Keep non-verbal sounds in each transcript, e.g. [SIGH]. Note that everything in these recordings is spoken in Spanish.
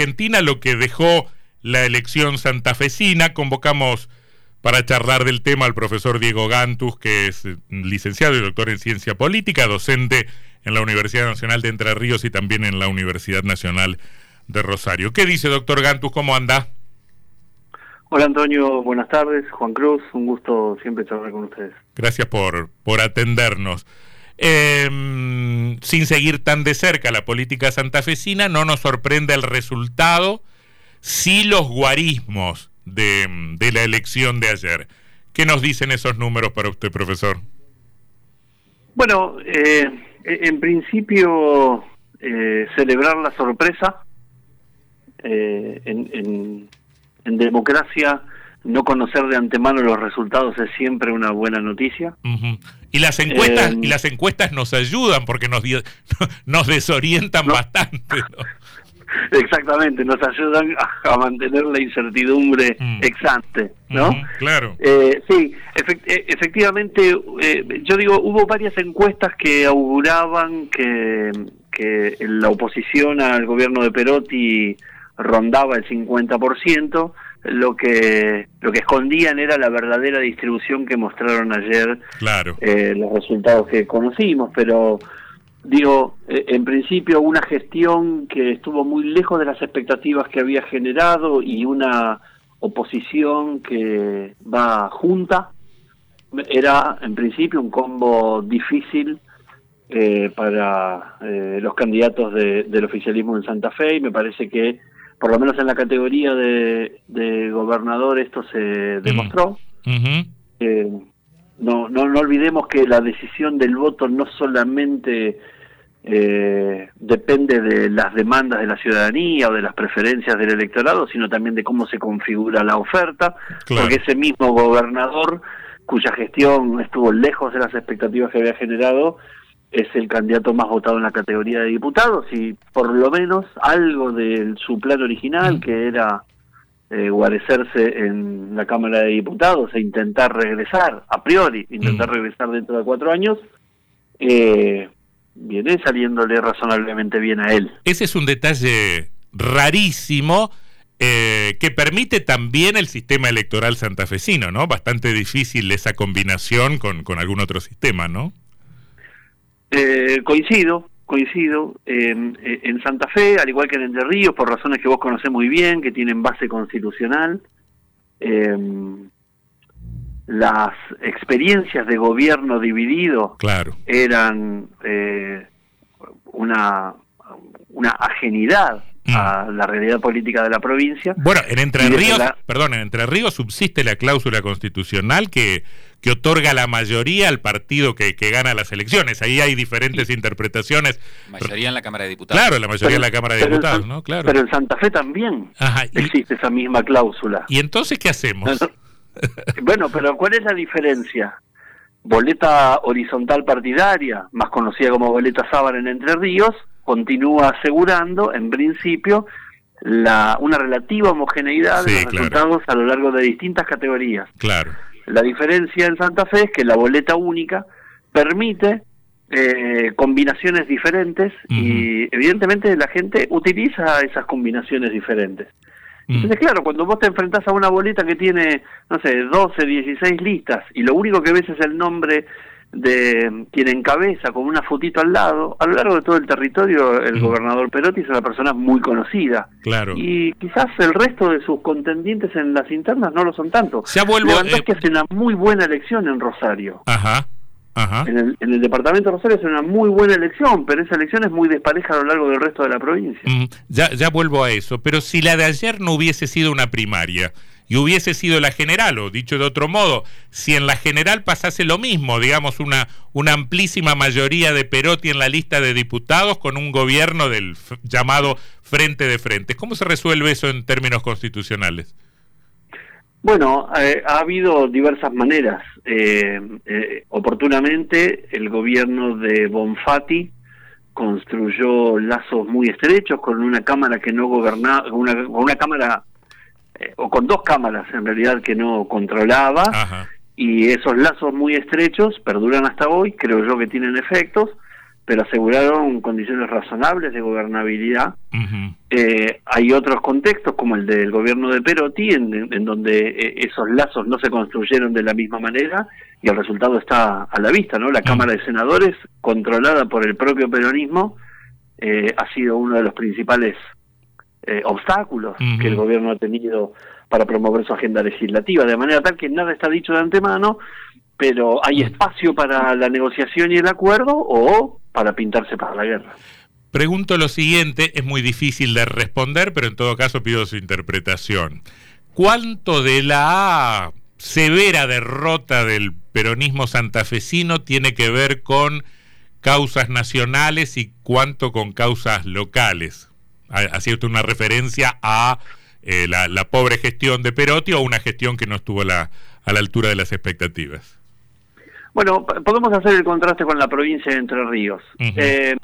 Argentina, lo que dejó la elección santafesina. Convocamos para charlar del tema al profesor Diego Gantus, que es licenciado y doctor en ciencia política, docente en la Universidad Nacional de Entre Ríos y también en la Universidad Nacional de Rosario. ¿Qué dice, doctor Gantus? ¿Cómo anda? Hola Antonio, buenas tardes. Juan Cruz, un gusto siempre charlar con ustedes. Gracias por, por atendernos. Em, sin seguir tan de cerca la política santafesina, no nos sorprende el resultado, sí los guarismos de, la elección de ayer. ¿Qué nos dicen esos números para usted, profesor? Bueno, eh, en principio, eh, celebrar la sorpresa. Eh, en, en democracia no conocer de antemano los resultados es siempre una buena noticia. Y las encuestas y eh, las encuestas nos ayudan porque nos [LAUGHS] nos desorientan bastante. [LAUGHS] Exactamente, nos ayudan a, mantener la incertidumbre mm. exante, ¿no? claro. Eh, sí, eh, efectivamente, yo digo, hubo varias encuestas que auguraban que, que la oposición al gobierno de Perotti rondaba el 50%, lo que lo que escondían era la verdadera distribución que mostraron ayer claro. Eh, los resultados que conocimos pero digo eh, en principio una gestión que estuvo muy lejos de las expectativas que había generado y una oposición que va junta era en principio un combo difícil eh, para los candidatos del oficialismo en Santa Fe y me parece que por lo menos en la categoría de, gobernador esto se demostró. no, no, no olvidemos que la decisión del voto no solamente eh, depende de las demandas de la ciudadanía o de las preferencias del electorado, sino también de cómo se configura la oferta, porque ese mismo gobernador cuya gestión estuvo lejos de las expectativas que había generado, es el candidato más votado en la categoría de diputados y por lo menos algo de su plan original, que era eh, guarecerse en la Cámara de Diputados e intentar regresar, a priori, intentar regresar dentro de cuatro años, eh, viene saliéndole razonablemente bien a él. Ese es un detalle rarísimo. Eh, que permite también el sistema electoral santafesino, ¿no? Bastante difícil esa combinación con, con algún otro sistema, ¿no? Eh, coincido, coincido. en Santa Fe, al igual que en Entre Ríos, por razones que vos conocés muy bien, que tienen base constitucional, em, las experiencias de gobierno dividido claro. eran eh, una, una ajenidad. A la realidad política de la provincia. Bueno, en Entre Ríos, perdón, en Entre Ríos subsiste la cláusula constitucional que que otorga la mayoría al partido que, que gana las elecciones. Ahí hay diferentes interpretaciones. Mayoría en la Cámara de Diputados. Claro, la mayoría en la Cámara de Diputados, ¿no? Claro. Pero en Santa Fe también existe esa misma cláusula. ¿Y entonces qué hacemos? [LAUGHS] bueno, pero ¿cuál es la diferencia? Boleta horizontal partidaria, más conocida como boleta sábana en Entre Ríos, continúa asegurando, en principio, la, una relativa homogeneidad de los resultados a lo largo de distintas categorías. Claro. La diferencia en Santa Fe es que la boleta única permite eh, combinaciones diferentes y evidentemente la gente utiliza esas combinaciones diferentes. Entonces, claro, cuando vos te enfrentás a una boleta que tiene, no sé, 12, 16 listas y lo único que ves es el nombre de quien encabeza con una fotito al lado, a lo largo de todo el territorio el gobernador Perotti es una persona muy conocida. Claro. Y quizás el resto de sus contendientes en las internas no lo son tanto. Ya vuelvo, eh, que hace una muy buena elección en Rosario. Ajá. Ajá. En, el, en el departamento de Rosario es una muy buena elección, pero esa elección es muy despareja a lo largo del resto de la provincia. Mm, ya, ya vuelvo a eso, pero si la de ayer no hubiese sido una primaria, y hubiese sido la general, o dicho de otro modo, si en la general pasase lo mismo, digamos, una, una amplísima mayoría de Perotti en la lista de diputados con un gobierno del llamado Frente de Frente. ¿Cómo se resuelve eso en términos constitucionales? Bueno, eh, ha habido diversas maneras. Eh, eh, oportunamente, el gobierno de Bonfatti construyó lazos muy estrechos con una cámara que no gobernaba, una, una cámara eh, o con dos cámaras en realidad que no controlaba y esos lazos muy estrechos perduran hasta hoy, creo yo que tienen efectos, pero aseguraron condiciones razonables de gobernabilidad. Eh, hay otros contextos, como el del gobierno de Perotti, en, donde eh, esos lazos no se construyeron de la misma manera y el resultado está a la vista, ¿no? La Cámara de Senadores, controlada por el propio peronismo, eh, ha sido uno de los principales obstáculos que el gobierno ha tenido para promover su agenda legislativa, de manera tal que nada está dicho de antemano, pero hay espacio para la negociación y el acuerdo o para pintarse para la guerra. Pregunto lo siguiente, es muy difícil de responder, pero en todo caso pido su interpretación. ¿Cuánto de la severa derrota del peronismo santafesino tiene que ver con causas nacionales y cuánto con causas locales? Haciendo una referencia a eh, la, pobre gestión de Perotti o una gestión que no estuvo a la altura de las expectativas. Bueno, podemos hacer el contraste con la provincia de Entre Ríos. Eh,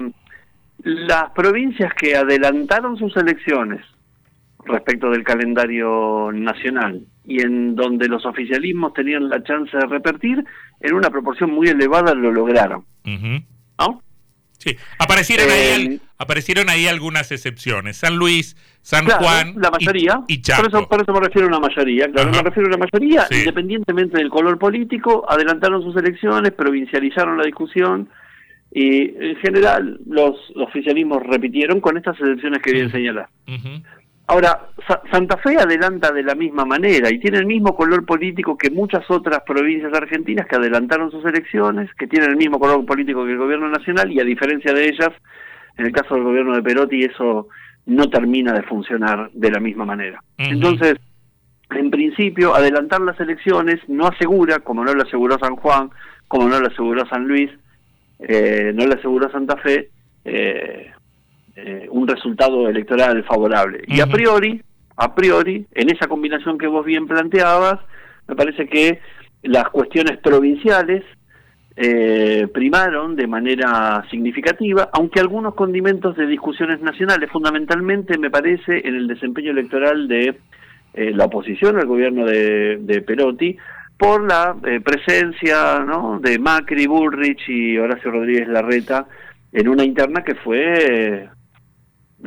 las provincias que adelantaron sus elecciones respecto del calendario nacional y en donde los oficialismos tenían la chance de repetir, en una proporción muy elevada lo lograron. ¿No? Sí, aparecieron, ahí, eh, aparecieron ahí algunas excepciones. San Luis, San Juan. La mayoría. Y, Por, eso, por eso me refiero a una mayoría. Claro, me refiero a una mayoría, independientemente del color político, adelantaron sus elecciones, provincializaron la discusión y en general los, oficialismos repitieron con estas elecciones que bien señalar. Ahora, Santa Fe adelanta de la misma manera y tiene el mismo color político que muchas otras provincias argentinas que adelantaron sus elecciones, que tienen el mismo color político que el gobierno nacional y a diferencia de ellas, en el caso del gobierno de Perotti eso no termina de funcionar de la misma manera. Entonces, en principio, adelantar las elecciones no asegura, como no lo aseguró San Juan, como no lo aseguró San Luis, eh, no lo aseguró Santa Fe, eh, eh, un resultado electoral favorable. Y a priori, a priori, en esa combinación que vos bien planteabas, me parece que las cuestiones provinciales eh, primaron de manera significativa, aunque algunos condimentos de discusiones nacionales, fundamentalmente me parece en el desempeño electoral de eh, la oposición al gobierno de, de Perotti, por la presencia ¿no? de Macri, Bullrich y Horacio Rodríguez Larreta en una interna que fue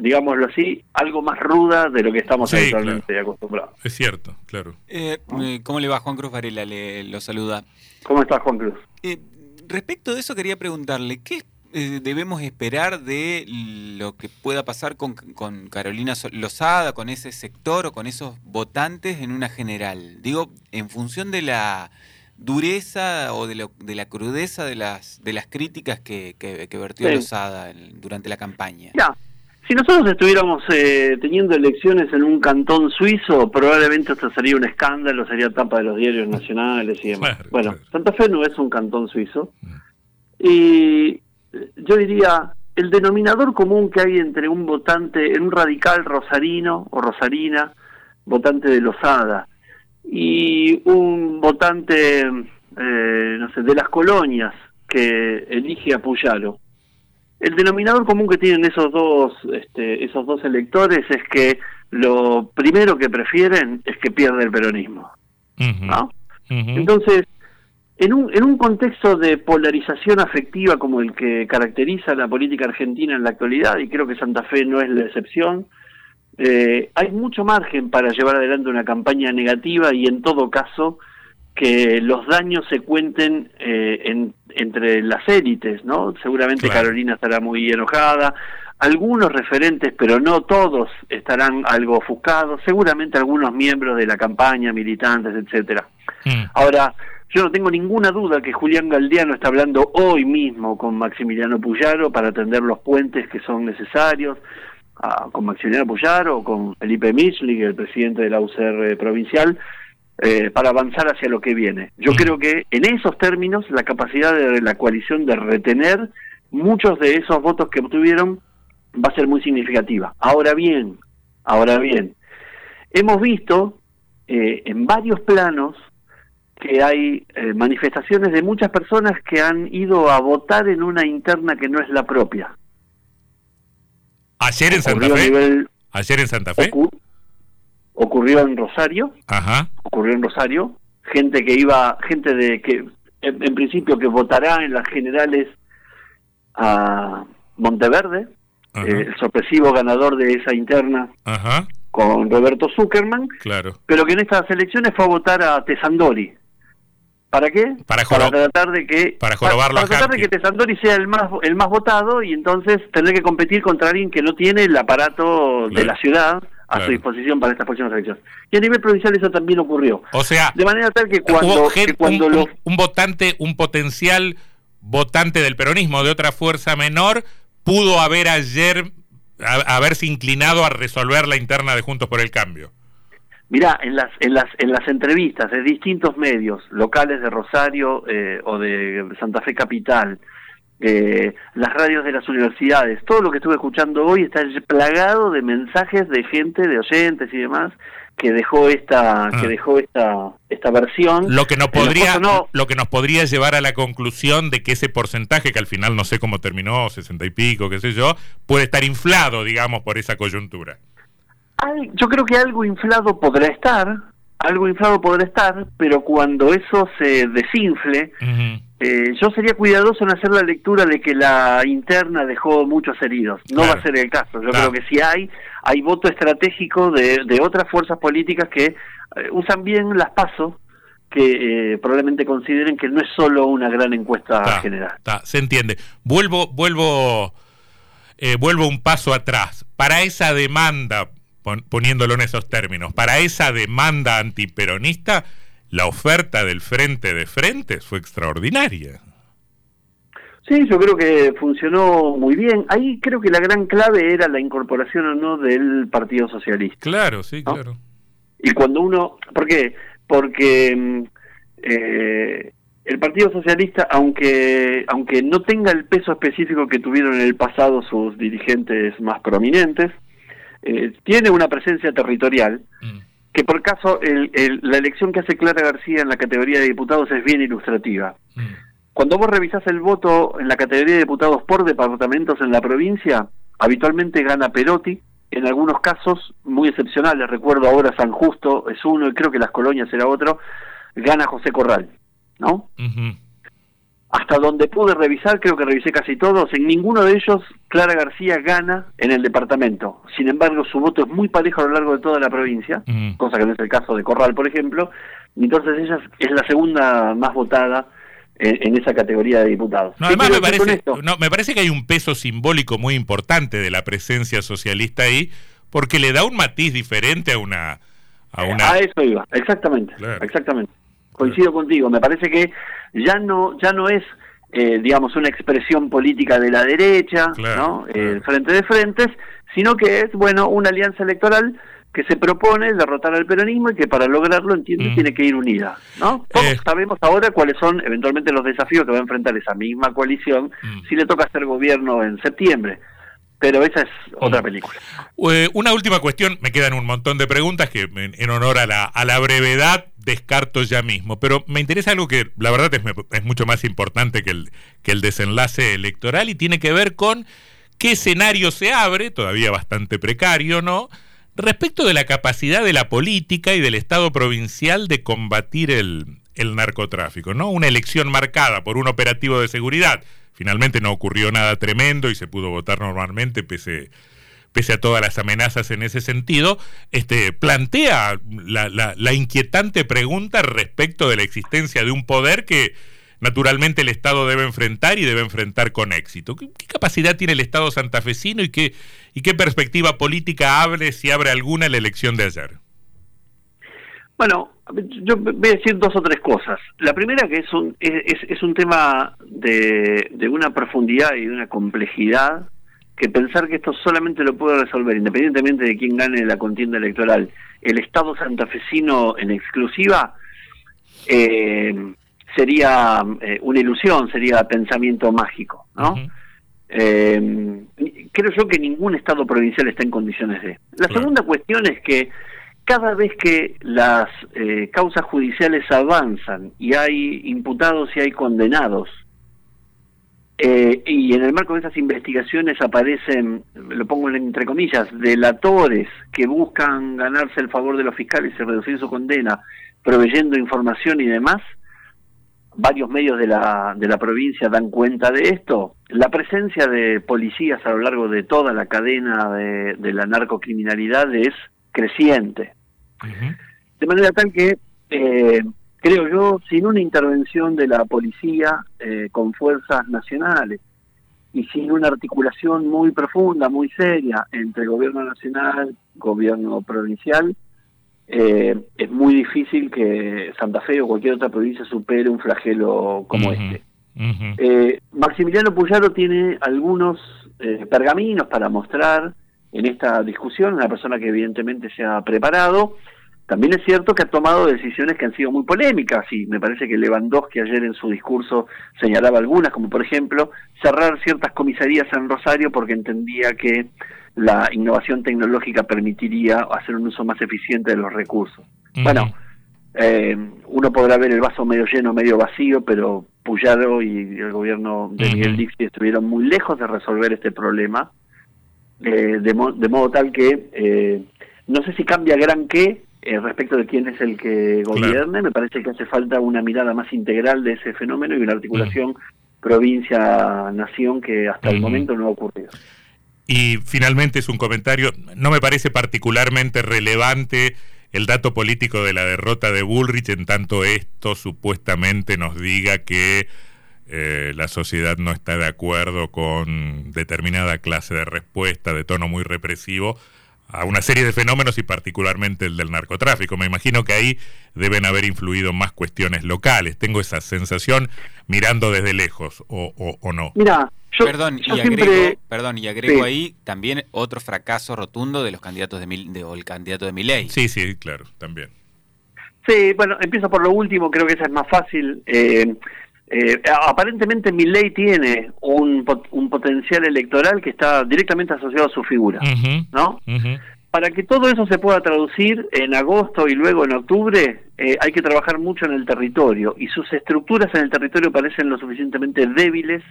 digámoslo así, algo más ruda de lo que estamos habitualmente acostumbrados. Es cierto, claro. Eh, eh, ¿Cómo le va Juan Cruz Varela? Le, lo saluda. ¿Cómo estás, Juan Cruz? Eh, respecto de eso quería preguntarle, ¿qué debemos esperar de lo que pueda pasar con, con, Carolina Lozada, con ese sector o con esos votantes en una general? Digo, en función de la dureza o de, de la crudeza de las, de las críticas que, que, vertió Lozada durante la campaña. Ya, si nosotros estuviéramos eh, teniendo elecciones en un cantón suizo, probablemente esto sería un escándalo, sería tapa de los diarios nacionales y demás. bueno, Santa Fe no es un cantón suizo. Mm. Y yo diría, el denominador común que hay entre un votante, en un radical rosarino o rosarina, votante de Lozada, y un votante, eh, no sé, de las colonias que elige a Puyaro, el denominador común que tienen esos dos, este, esos dos electores es que lo primero que prefieren es que pierda el peronismo. Entonces, en un, en un contexto de polarización afectiva como el que caracteriza la política argentina en la actualidad, y creo que Santa Fe no es la excepción, eh, hay mucho margen para llevar adelante una campaña negativa y en todo caso que los daños se cuenten eh, entre las élites, ¿no? Seguramente Carolina estará muy enojada, algunos referentes, pero no todos, estarán algo ofuscados, seguramente algunos miembros de la campaña, militantes, etcétera. Mm. Ahora, yo no tengo ninguna duda que Julián Galdiano está hablando hoy mismo con Maximiliano Puyaro para atender los puentes que son necesarios, ah, con Maximiliano Puyaro con Felipe Michli, el presidente de la UCR provincial, eh, para avanzar hacia lo que viene. Yo creo que en esos términos la capacidad de la coalición de retener muchos de esos votos que obtuvieron va a ser muy significativa. Ahora bien, ahora bien, hemos visto eh, en varios planos que hay eh, manifestaciones de muchas personas que han ido a votar en una interna que no es la propia. Ayer en Santa Fe. Ayer en Santa Fe ocurrió en Rosario, Ajá. ocurrió en Rosario, gente que iba, gente de que en, principio que votará en las generales a Monteverde, eh, el sorpresivo ganador de esa interna con Roberto Zuckerman, claro. pero que en estas elecciones fue a votar a Tesandori. ¿Para qué? Para, tratar de que para, tratar de que Tesandori sea el más el más votado y entonces tener que competir contra alguien que no tiene el aparato de la ciudad a su disposición para estas próximas elecciones. Y a nivel provincial eso también ocurrió. O sea, de manera tal que cuando, cuando un, votante, un potencial votante del peronismo de otra fuerza menor pudo haber ayer haberse inclinado a resolver la interna de Juntos por el Cambio. Mirá, en las, en las, en las entrevistas de distintos medios locales de Rosario eh, o de Santa Fe Capital, eh, las radios de las universidades, todo lo que estuve escuchando hoy está plagado de mensajes de gente, de oyentes y demás que dejó esta que ah. dejó esta esta versión. Lo que nos podría lo que nos podría llevar a la conclusión de que ese porcentaje que al final no sé cómo terminó sesenta y pico qué sé yo puede estar inflado digamos por esa coyuntura. Yo creo que algo inflado podrá estar algo inflado podrá estar pero cuando eso se desinfle eh, yo sería cuidadoso en hacer la lectura de que la interna dejó muchos heridos. No va a ser el caso. Yo creo que si hay, hay voto estratégico de, de otras fuerzas políticas que eh, usan bien las pasos que eh, probablemente consideren que no es solo una gran encuesta general. se entiende. Vuelvo, vuelvo, vuelvo un paso atrás. Para esa demanda, poniéndolo en esos términos, para esa demanda antiperonista, la oferta del frente de frentes fue extraordinaria. Sí, yo creo que funcionó muy bien. Ahí creo que la gran clave era la incorporación o no del Partido Socialista. Claro, sí, claro. Y cuando uno, ¿por qué? Porque mm, eh, el Partido Socialista, aunque aunque no tenga el peso específico que tuvieron en el pasado sus dirigentes más prominentes, eh, tiene una presencia territorial. Mm que por caso la elección que hace Clara García en la categoría de diputados es bien ilustrativa. Mm. Cuando vos revisás el voto en la categoría de diputados por departamentos en la provincia, habitualmente gana Perotti, en algunos casos muy excepcionales, recuerdo ahora San Justo es uno y creo que Las Colonias era otro, gana José Corral, ¿no? Hasta donde pude revisar, creo que revisé casi todos, en ninguno de ellos Clara García gana en el departamento. Sin embargo, su voto es muy parejo a lo largo de toda la provincia, cosa que no es el caso de Corral, por ejemplo. Entonces ella es la segunda más votada en, esa categoría de diputados. No, además me parece, no, me parece que hay un peso simbólico muy importante de la presencia socialista ahí, porque le da un matiz diferente a una... A, una... a eso iba, exactamente, exactamente coincido contigo, me parece que ya no, ya no es eh, digamos, una expresión política de la derecha, ¿no? Eh, frente de frentes, sino que es, bueno, una alianza electoral que se propone derrotar al peronismo y que para lograrlo, entiende, mm. tiene que ir unida, ¿no? Todos eh. sabemos ahora cuáles son eventualmente los desafíos que va a enfrentar esa misma coalición mm. si le toca hacer gobierno en septiembre pero esa es otra película. una última cuestión, me quedan un montón de preguntas que en, honor a la, a la brevedad descarto ya mismo, pero me interesa algo que la verdad es, es mucho más importante que el, que el desenlace electoral y tiene que ver con qué escenario se abre, todavía bastante precario, ¿no? Respecto de la capacidad de la política y del Estado provincial de combatir el, el narcotráfico, ¿no? Una elección marcada por un operativo de seguridad Finalmente no ocurrió nada tremendo y se pudo votar normalmente pese, pese a todas las amenazas en ese sentido, este, plantea la, la, inquietante pregunta respecto de la existencia de un poder que naturalmente el Estado debe enfrentar y debe enfrentar con éxito. ¿Qué, capacidad tiene el Estado santafesino y qué, y qué perspectiva política abre, si abre alguna, la elección de ayer? Bueno, yo voy a decir dos o tres cosas. La primera que es un, es, es un tema de, de una profundidad y de una complejidad que pensar que esto solamente lo puede resolver, independientemente de quién gane la contienda electoral, el Estado santafesino en exclusiva, eh, sería eh, una ilusión, sería pensamiento mágico, ¿no? eh, creo yo que ningún Estado provincial está en condiciones de. La segunda cuestión es que cada vez que las eh, causas judiciales avanzan y hay imputados y hay condenados, eh, y en el marco de esas investigaciones aparecen, lo pongo entre comillas, delatores que buscan ganarse el favor de los fiscales y reducir su condena, proveyendo información y demás, varios medios de la, de la provincia dan cuenta de esto, la presencia de policías a lo largo de toda la cadena de, de la narcocriminalidad es creciente. De manera tal que, eh, creo yo, sin una intervención de la policía eh, con fuerzas nacionales y sin una articulación muy profunda, muy seria entre gobierno nacional, gobierno provincial, eh, es muy difícil que Santa Fe o cualquier otra provincia supere un flagelo como este. Eh, Maximiliano Puyaro tiene algunos eh, pergaminos para mostrar en esta discusión, una persona que evidentemente se ha preparado. También es cierto que ha tomado decisiones que han sido muy polémicas y me parece que Lewandowski ayer en su discurso señalaba algunas, como por ejemplo cerrar ciertas comisarías en Rosario porque entendía que la innovación tecnológica permitiría hacer un uso más eficiente de los recursos. Bueno, eh, uno podrá ver el vaso medio lleno, medio vacío, pero Puyaro y el gobierno de Miguel Dixie estuvieron muy lejos de resolver este problema, eh, de, modo tal que eh, no sé si cambia gran qué respecto de quién es el que gobierne, me parece que hace falta una mirada más integral de ese fenómeno y una articulación provincia-nación que hasta el momento no ha ocurrido. Y finalmente es un comentario, no me parece particularmente relevante el dato político de la derrota de Bullrich, en tanto esto supuestamente nos diga que eh, la sociedad no está de acuerdo con determinada clase de respuesta de tono muy represivo a una serie de fenómenos y particularmente el del narcotráfico. Me imagino que ahí deben haber influido más cuestiones locales. Tengo esa sensación mirando desde lejos, o, o, no. Mira, perdón, y agrego, perdón, y agrego ahí también otro fracaso rotundo de los candidatos de, Mil, de o el candidato de Milei. Sí, sí, claro, también. Sí, bueno, empiezo por lo último, creo que esa es más fácil. Eh, eh, aparentemente Milei tiene un, un, potencial electoral que está directamente asociado a su figura, ¿no? Para que todo eso se pueda traducir en agosto y luego en octubre, eh, hay que trabajar mucho en el territorio y sus estructuras en el territorio parecen lo suficientemente débiles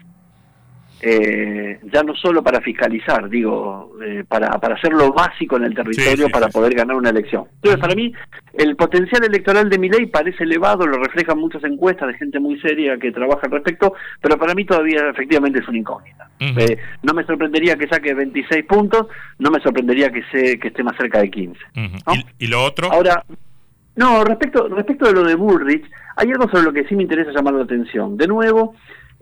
eh, ya no solo para fiscalizar, digo, eh, para, para hacer lo básico en el territorio para poder ganar una elección. Entonces, para mí, el potencial electoral de mi ley parece elevado, lo reflejan muchas encuestas de gente muy seria que trabaja al respecto, pero para mí todavía efectivamente es una incógnita. Eh, no me sorprendería que saque 26 puntos, no me sorprendería que, se, que esté más cerca de 15. ¿Y, ¿Y, lo otro? Ahora, no, respecto, respecto de lo de Bullrich, hay algo sobre lo que sí me interesa llamar la atención. De nuevo,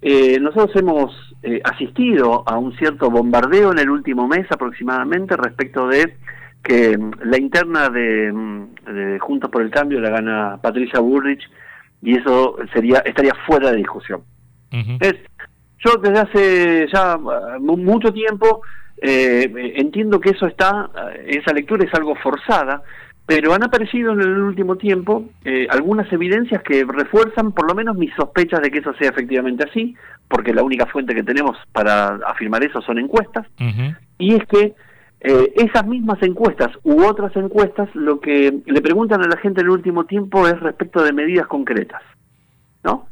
eh, nosotros hemos eh, asistido a un cierto bombardeo en el último mes aproximadamente respecto de que mm, la interna mm, de, Juntos por el Cambio la gana Patricia Bullrich y eso sería estaría fuera de discusión. es, yo desde hace ya uh, mucho tiempo eh, entiendo que eso está, esa lectura es algo forzada, pero han aparecido en el último tiempo eh, algunas evidencias que refuerzan por lo menos mis sospechas de que eso sea efectivamente así, porque la única fuente que tenemos para afirmar eso son encuestas, y es que eh, esas mismas encuestas u otras encuestas lo que le preguntan a la gente en el último tiempo es respecto de medidas concretas, ¿no?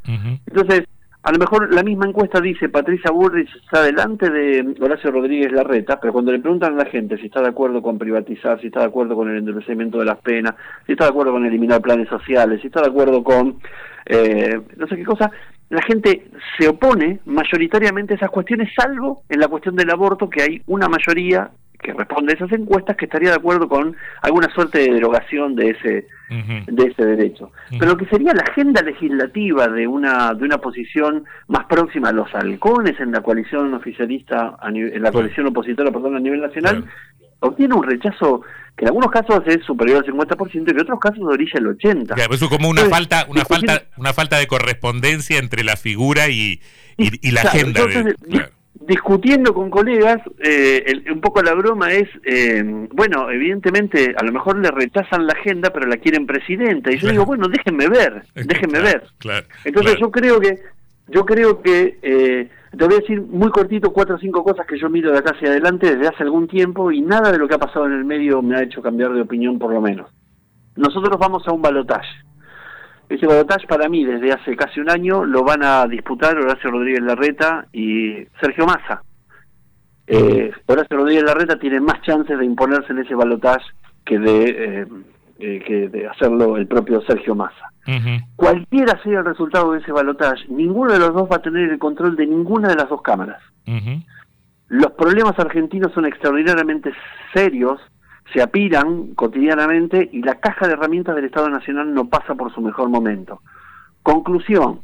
Entonces, a lo mejor la misma encuesta dice Patricia Burrich está delante de Horacio Rodríguez Larreta, pero cuando le preguntan a la gente si está de acuerdo con privatizar, si está de acuerdo con el endurecimiento de las penas, si está de acuerdo con eliminar planes sociales, si está de acuerdo con eh, no sé qué cosa, la gente se opone mayoritariamente a esas cuestiones, salvo en la cuestión del aborto, que hay una mayoría que responde a esas encuestas que estaría de acuerdo con alguna suerte de derogación de ese de ese derecho. Pero lo que sería la agenda legislativa de una de una posición más próxima a los halcones en la coalición oficialista en la coalición opositora perdón, a nivel nacional obtiene un rechazo que en algunos casos es superior al 50% y en otros casos orilla el 80. eso es como una falta una falta una falta de correspondencia entre la figura y, y, la agenda discutiendo con colegas, eh, un poco la broma es, eh, bueno, evidentemente a lo mejor le rechazan la agenda, pero la quieren presidenta. Y yo digo, bueno, déjenme ver, déjenme ver. Entonces yo creo que, yo creo que, eh, te voy a decir muy cortito cuatro o cinco cosas que yo miro de acá hacia adelante desde hace algún tiempo y nada de lo que ha pasado en el medio me ha hecho cambiar de opinión por lo menos. Nosotros vamos a un balotaje. Ese balotaje para mí desde hace casi un año lo van a disputar Horacio Rodríguez Larreta y Sergio Massa. Eh, Horacio Rodríguez Larreta tiene más chances de imponerse en ese balotaje que de eh, eh, que de hacerlo el propio Sergio Massa. Cualquiera sea el resultado de ese balotaje, ninguno de los dos va a tener el control de ninguna de las dos cámaras. Los problemas argentinos son extraordinariamente serios, se apiran cotidianamente y la caja de herramientas del Estado Nacional no pasa por su mejor momento. Conclusión,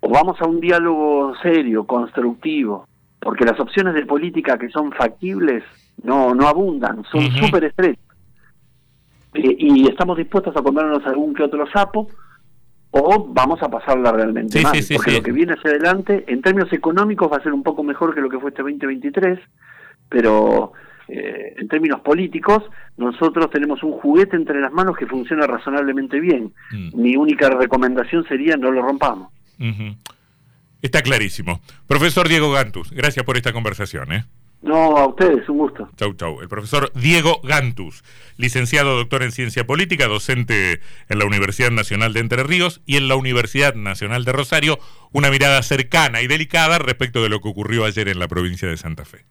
o vamos a un diálogo serio, constructivo, porque las opciones de política que son factibles no, no abundan, son súper estrechas. Eh, y estamos dispuestos a comernos algún que otro sapo, o vamos a pasarla realmente mal, porque lo que viene hacia adelante, en términos económicos, va a ser un poco mejor que lo que fue este 2023, pero eh, en términos políticos, nosotros tenemos un juguete entre las manos que funciona razonablemente bien. Mm. Mi única recomendación sería no lo rompamos. Está clarísimo. Profesor Diego Gantus, gracias por esta conversación. ¿eh? No, a ustedes, un gusto. Chau, chau. El profesor Diego Gantus, licenciado doctor en Ciencia Política, docente en la Universidad Nacional de Entre Ríos y en la Universidad Nacional de Rosario, una mirada cercana y delicada respecto de lo que ocurrió ayer en la provincia de Santa Fe.